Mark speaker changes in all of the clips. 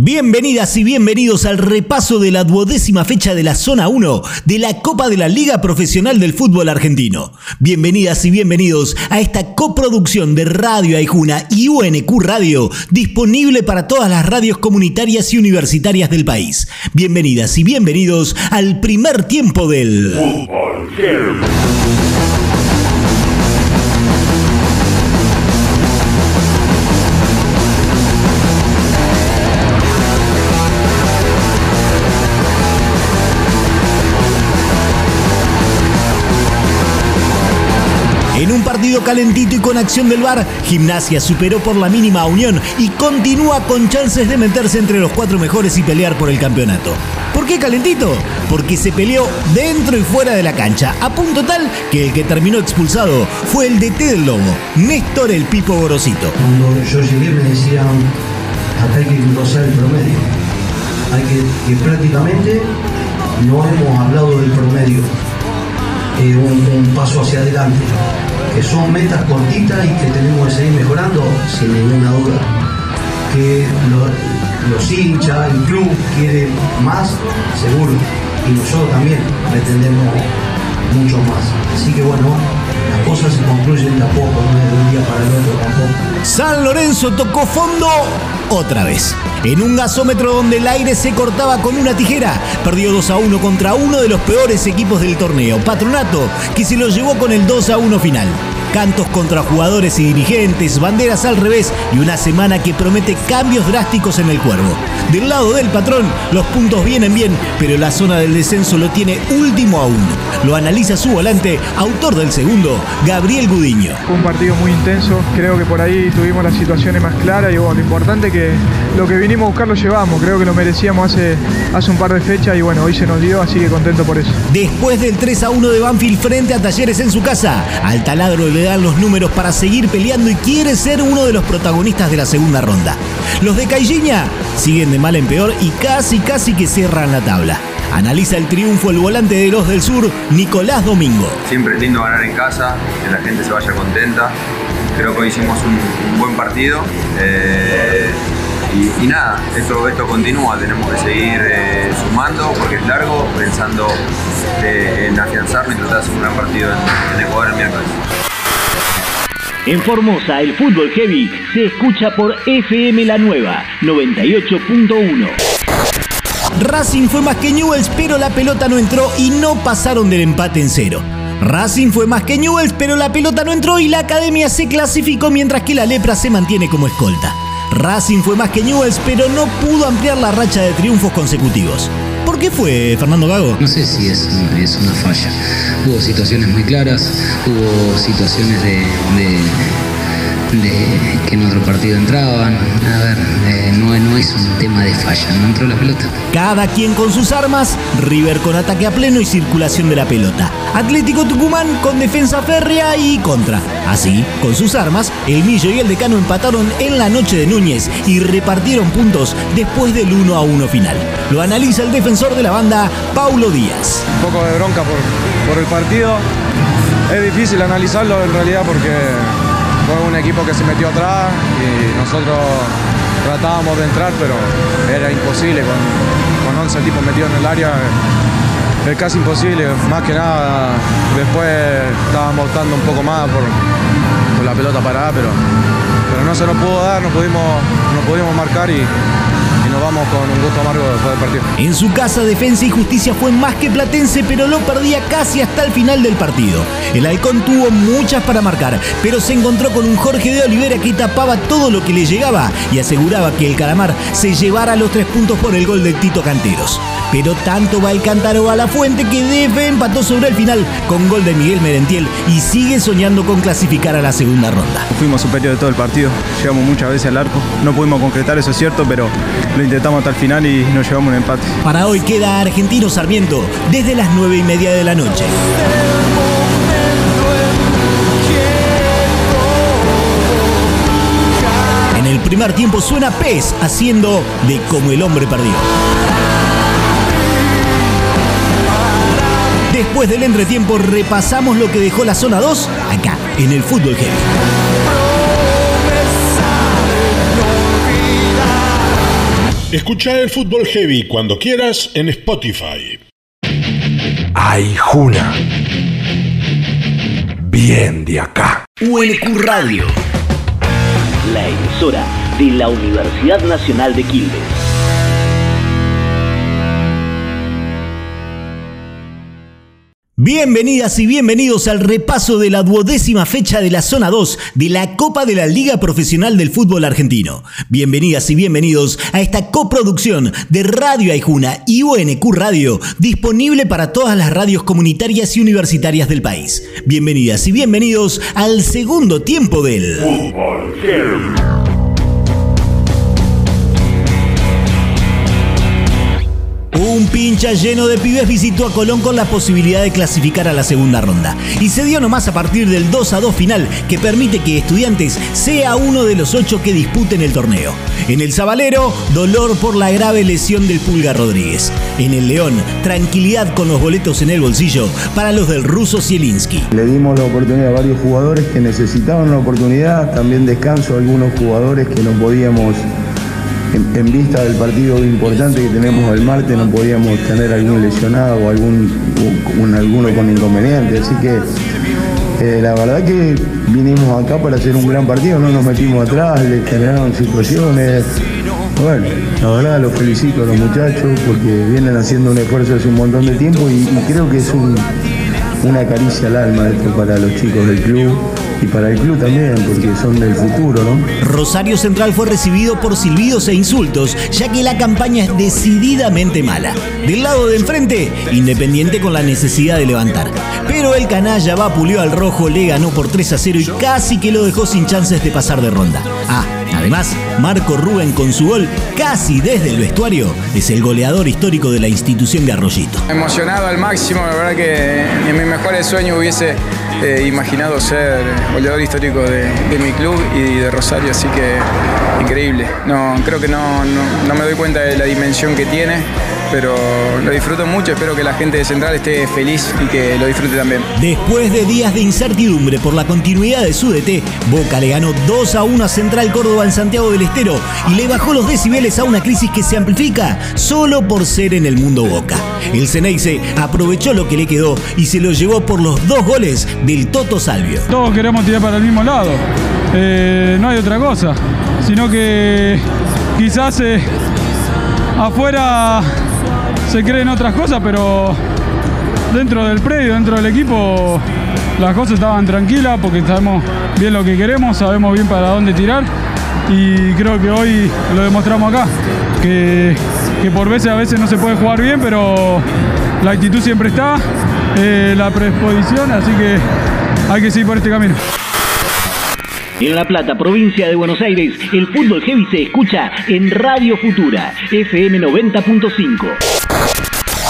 Speaker 1: Bienvenidas y bienvenidos al repaso de la duodécima fecha de la Zona 1 de la Copa de la Liga Profesional del Fútbol Argentino. Bienvenidas y bienvenidos a esta coproducción de Radio Aijuna y UNQ Radio, disponible para todas las radios comunitarias y universitarias del país. Bienvenidas y bienvenidos al primer tiempo del Fútbol En un partido calentito y con acción del VAR, Gimnasia superó por la mínima Unión y continúa con chances de meterse entre los cuatro mejores y pelear por el campeonato. ¿Por qué calentito? Porque se peleó dentro y fuera de la cancha, a punto tal que el que terminó expulsado fue el DT del Lobo, Néstor el Pipo Gorosito.
Speaker 2: Cuando yo llegué me decían, acá hay que engrosar el promedio. Hay que, prácticamente no hemos hablado del promedio, eh, un paso hacia adelante que son metas cortitas y que tenemos que seguir mejorando sin ninguna duda. Que lo- los hinchas, el club quiere más, seguro, y nosotros también pretendemos mucho más. Así que bueno, las cosas se concluyen de a poco, no es de un día para el otro tampoco.
Speaker 1: San Lorenzo tocó fondo otra vez. En un gasómetro donde el aire se cortaba con una tijera, perdió 2 a 1 contra uno de los peores equipos del torneo, Patronato, que se lo llevó con el 2 a 1 final. Cantos contra jugadores y dirigentes, banderas al revés y una semana que promete cambios drásticos en el cuervo. Del lado del patrón, los puntos vienen bien, pero la zona del descenso lo tiene último aún. Lo analiza su volante, autor del segundo, Gabriel Gudiño.
Speaker 3: Un partido muy intenso, creo que por ahí tuvimos las situaciones más claras y bueno, lo importante es que lo que vinimos a buscar lo llevamos, creo que lo merecíamos hace, hace un par de fechas y bueno, hoy se nos dio, así que contento por eso.
Speaker 1: Después del 3 a 1 de Banfield frente a Talleres en su casa, al taladro le dan los números para seguir peleando y quiere ser uno de los protagonistas de la segunda ronda. Los de Cailliña siguen de mal en peor y casi casi que cierran la tabla. Analiza el triunfo el volante de los del sur, Nicolás Domingo.
Speaker 4: Siempre es lindo ganar en casa, que la gente se vaya contenta. Creo que hoy hicimos un, un buen partido. eh, y, y nada, esto, esto continúa, tenemos que seguir eh, sumando porque es largo, pensando eh, en afianzarnos y tratar de hacer un gran partido en, en Ecuador el miércoles.
Speaker 1: En Formosa, el fútbol heavy se escucha por FM La Nueva 98.1. Racing fue más que Newells, pero la pelota no entró y no pasaron del empate en cero. Racing fue más que Newells, pero la pelota no entró y la academia se clasificó mientras que la lepra se mantiene como escolta. Racing fue más que Newells, pero no pudo ampliar la racha de triunfos consecutivos. ¿Por qué fue, Fernando Gago?
Speaker 5: No sé si es, una falla. Hubo situaciones muy claras, hubo situaciones de- de que en otro partido entraban. A ver, eh, no, no es un tema de falla, no entró la pelota.
Speaker 1: Cada quien con sus armas, River con ataque a pleno y circulación de la pelota. Atlético Tucumán con defensa férrea y contra. Así, con sus armas, el Millo y el Decano empataron en la noche de Núñez y repartieron puntos después del 1 a 1 final. Lo analiza el defensor de la banda, Paulo Díaz.
Speaker 3: Un poco de bronca por, por el partido. Es difícil analizarlo en realidad porque fue un equipo que se metió atrás y nosotros tratábamos de entrar, pero era imposible con, con 11 tipos metidos en el área. Es casi imposible, más que nada después estábamos optando un poco más por, por la pelota parada, pero, pero no se nos pudo dar, no pudimos, no pudimos marcar y, nos vamos con un gusto amargo después del partido.
Speaker 1: En su casa, Defensa y Justicia fue más que platense, pero lo perdía casi hasta el final del partido. El Halcón tuvo muchas para marcar, pero se encontró con un Jorge de Olivera que tapaba todo lo que le llegaba y aseguraba que el Calamar se llevara los tres puntos por el gol de Tito Canteros. Pero tanto va el cántaro a la fuente que Defe empató sobre el final con gol de Miguel Merentiel y sigue soñando con clasificar a la segunda ronda.
Speaker 3: Fuimos superiores de todo el partido, llegamos muchas veces al arco, no pudimos concretar, eso es cierto, pero lo intentamos hasta el final y nos llevamos un empate.
Speaker 1: Para hoy queda Argentino Sarmiento desde las nueve y media de la noche. En el primer tiempo suena Pez haciendo de como el hombre perdió. Después del entretiempo repasamos lo que dejó la zona 2 acá, en el fútbol heavy.
Speaker 6: Escucha el fútbol heavy cuando quieras en Spotify.
Speaker 7: Ay, Juna. Bien de acá.
Speaker 8: UNQ Radio. La emisora de la Universidad Nacional de Quilmes.
Speaker 1: Bienvenidas y bienvenidos al repaso de la duodécima fecha de la zona 2 de la Copa de la Liga Profesional del Fútbol Argentino. Bienvenidas y bienvenidos a esta coproducción de Radio Aijuna y UNQ Radio, disponible para todas las radios comunitarias y universitarias del país. Bienvenidas y bienvenidos al segundo tiempo del Fútbol Un pincha lleno de pibes visitó a Colón con la posibilidad de clasificar a la segunda ronda. Y se dio nomás a partir del 2 a 2 final que permite que Estudiantes sea uno de los ocho que disputen el torneo. En el Zabalero, dolor por la grave lesión del Pulga Rodríguez. En el León, tranquilidad con los boletos en el bolsillo para los del ruso Zielinski.
Speaker 9: Le dimos la oportunidad a varios jugadores que necesitaban una oportunidad, también descanso a algunos jugadores que no podíamos en, vista del partido importante que tenemos el martes no podíamos tener algún lesionado o algún alguno con inconveniente. Así que eh, la verdad que vinimos acá para hacer un gran partido, no nos metimos atrás, le generaron situaciones. Bueno, la verdad los felicito a los muchachos porque vienen haciendo un esfuerzo hace un montón de tiempo y, creo que es una caricia al alma esto para los chicos del club y para el club también, porque son del futuro, ¿no?
Speaker 1: Rosario Central fue recibido por silbidos e insultos, ya que la campaña es decididamente mala. Del lado de enfrente, Independiente con la necesidad de levantar. Pero el canalla vapuleó al rojo, le ganó por 3 a 0 y casi que lo dejó sin chances de pasar de ronda. Ah, Además, Marco Rubén con su gol casi desde el vestuario es el goleador histórico de la institución de Arroyito.
Speaker 10: Emocionado al máximo, la verdad que en mis mejores sueños hubiese eh, imaginado ser goleador histórico de, mi club y de Rosario, así que increíble. No, creo que no, no me doy cuenta de la dimensión que tiene pero lo disfruto mucho, espero que la gente de Central esté feliz y que lo disfrute también.
Speaker 1: Después de días de incertidumbre por la continuidad de su DT, Boca le ganó 2 a 1 a Central Córdoba en Santiago del Estero y le bajó los decibeles a una crisis que se amplifica solo por ser en el mundo Boca. El Ceneice aprovechó lo que le quedó y se lo llevó por los dos goles del Toto Salvio.
Speaker 11: Todos queremos tirar para el mismo lado, eh, no hay otra cosa, sino que quizás eh, afuera se creen otras cosas, pero dentro del predio, dentro del equipo, las cosas estaban tranquilas porque sabemos bien lo que queremos, sabemos bien para dónde tirar y creo que hoy lo demostramos acá, que, por veces a veces no se puede jugar bien, pero la actitud siempre está, eh, la predisposición, así que hay que seguir por este camino.
Speaker 8: En La Plata, provincia de Buenos Aires, el fútbol heavy se escucha en Radio Futura, FM 90.5.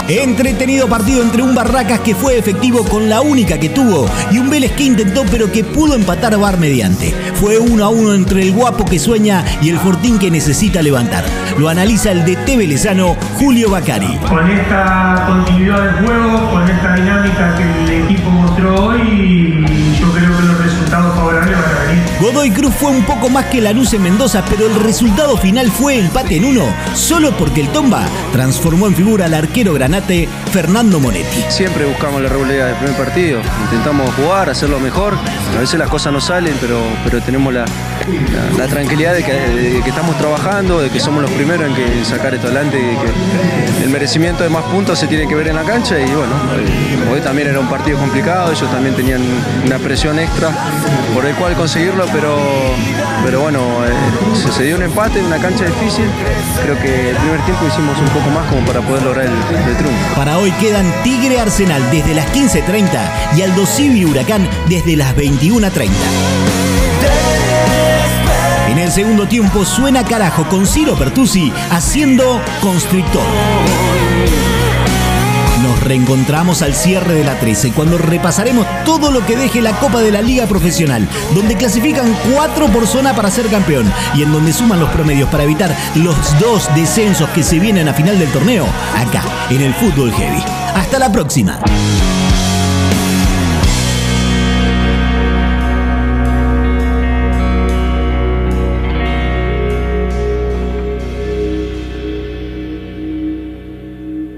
Speaker 1: Entretenido partido entre un Barracas que fue efectivo con la única que tuvo y un Vélez que intentó pero que pudo empatar Bar mediante. Fue uno a uno entre el guapo que sueña y el Fortín que necesita levantar. Lo analiza el DT velezano Julio Bacari.
Speaker 12: Con esta continuidad del juego, con esta dinámica que el equipo mostró hoy, yo creo que los resultados favorables van a.
Speaker 1: Godoy Cruz fue un poco más que la luz en Mendoza, pero el resultado final fue empate en uno, solo porque el Tomba transformó en figura al arquero granate Fernando Monetti.
Speaker 3: Siempre buscamos la regularidad del primer partido, intentamos jugar, hacerlo mejor. A veces las cosas no salen, pero, pero tenemos la, tranquilidad de que, estamos trabajando, de que somos los primeros en que sacar esto adelante, que el merecimiento de más puntos se tiene que ver en la cancha y bueno, hoy también era un partido complicado, ellos también tenían una presión extra por el cual conseguirlo pero, pero bueno, eh, se, dio un empate en una cancha difícil. Creo que el primer tiempo hicimos un poco más como para poder lograr el, triunfo.
Speaker 1: Para hoy quedan Tigre Arsenal desde las 15.30 y Aldo Civi Huracán desde las 21.30. En el segundo tiempo suena carajo con Ciro Pertusi haciendo constrictor. Reencontramos al cierre de la 13 cuando repasaremos todo lo que deje la Copa de la Liga Profesional, donde clasifican cuatro por zona para ser campeón y en donde suman los promedios para evitar los dos descensos que se vienen a final del torneo, acá, en el Fútbol Heavy. Hasta la próxima.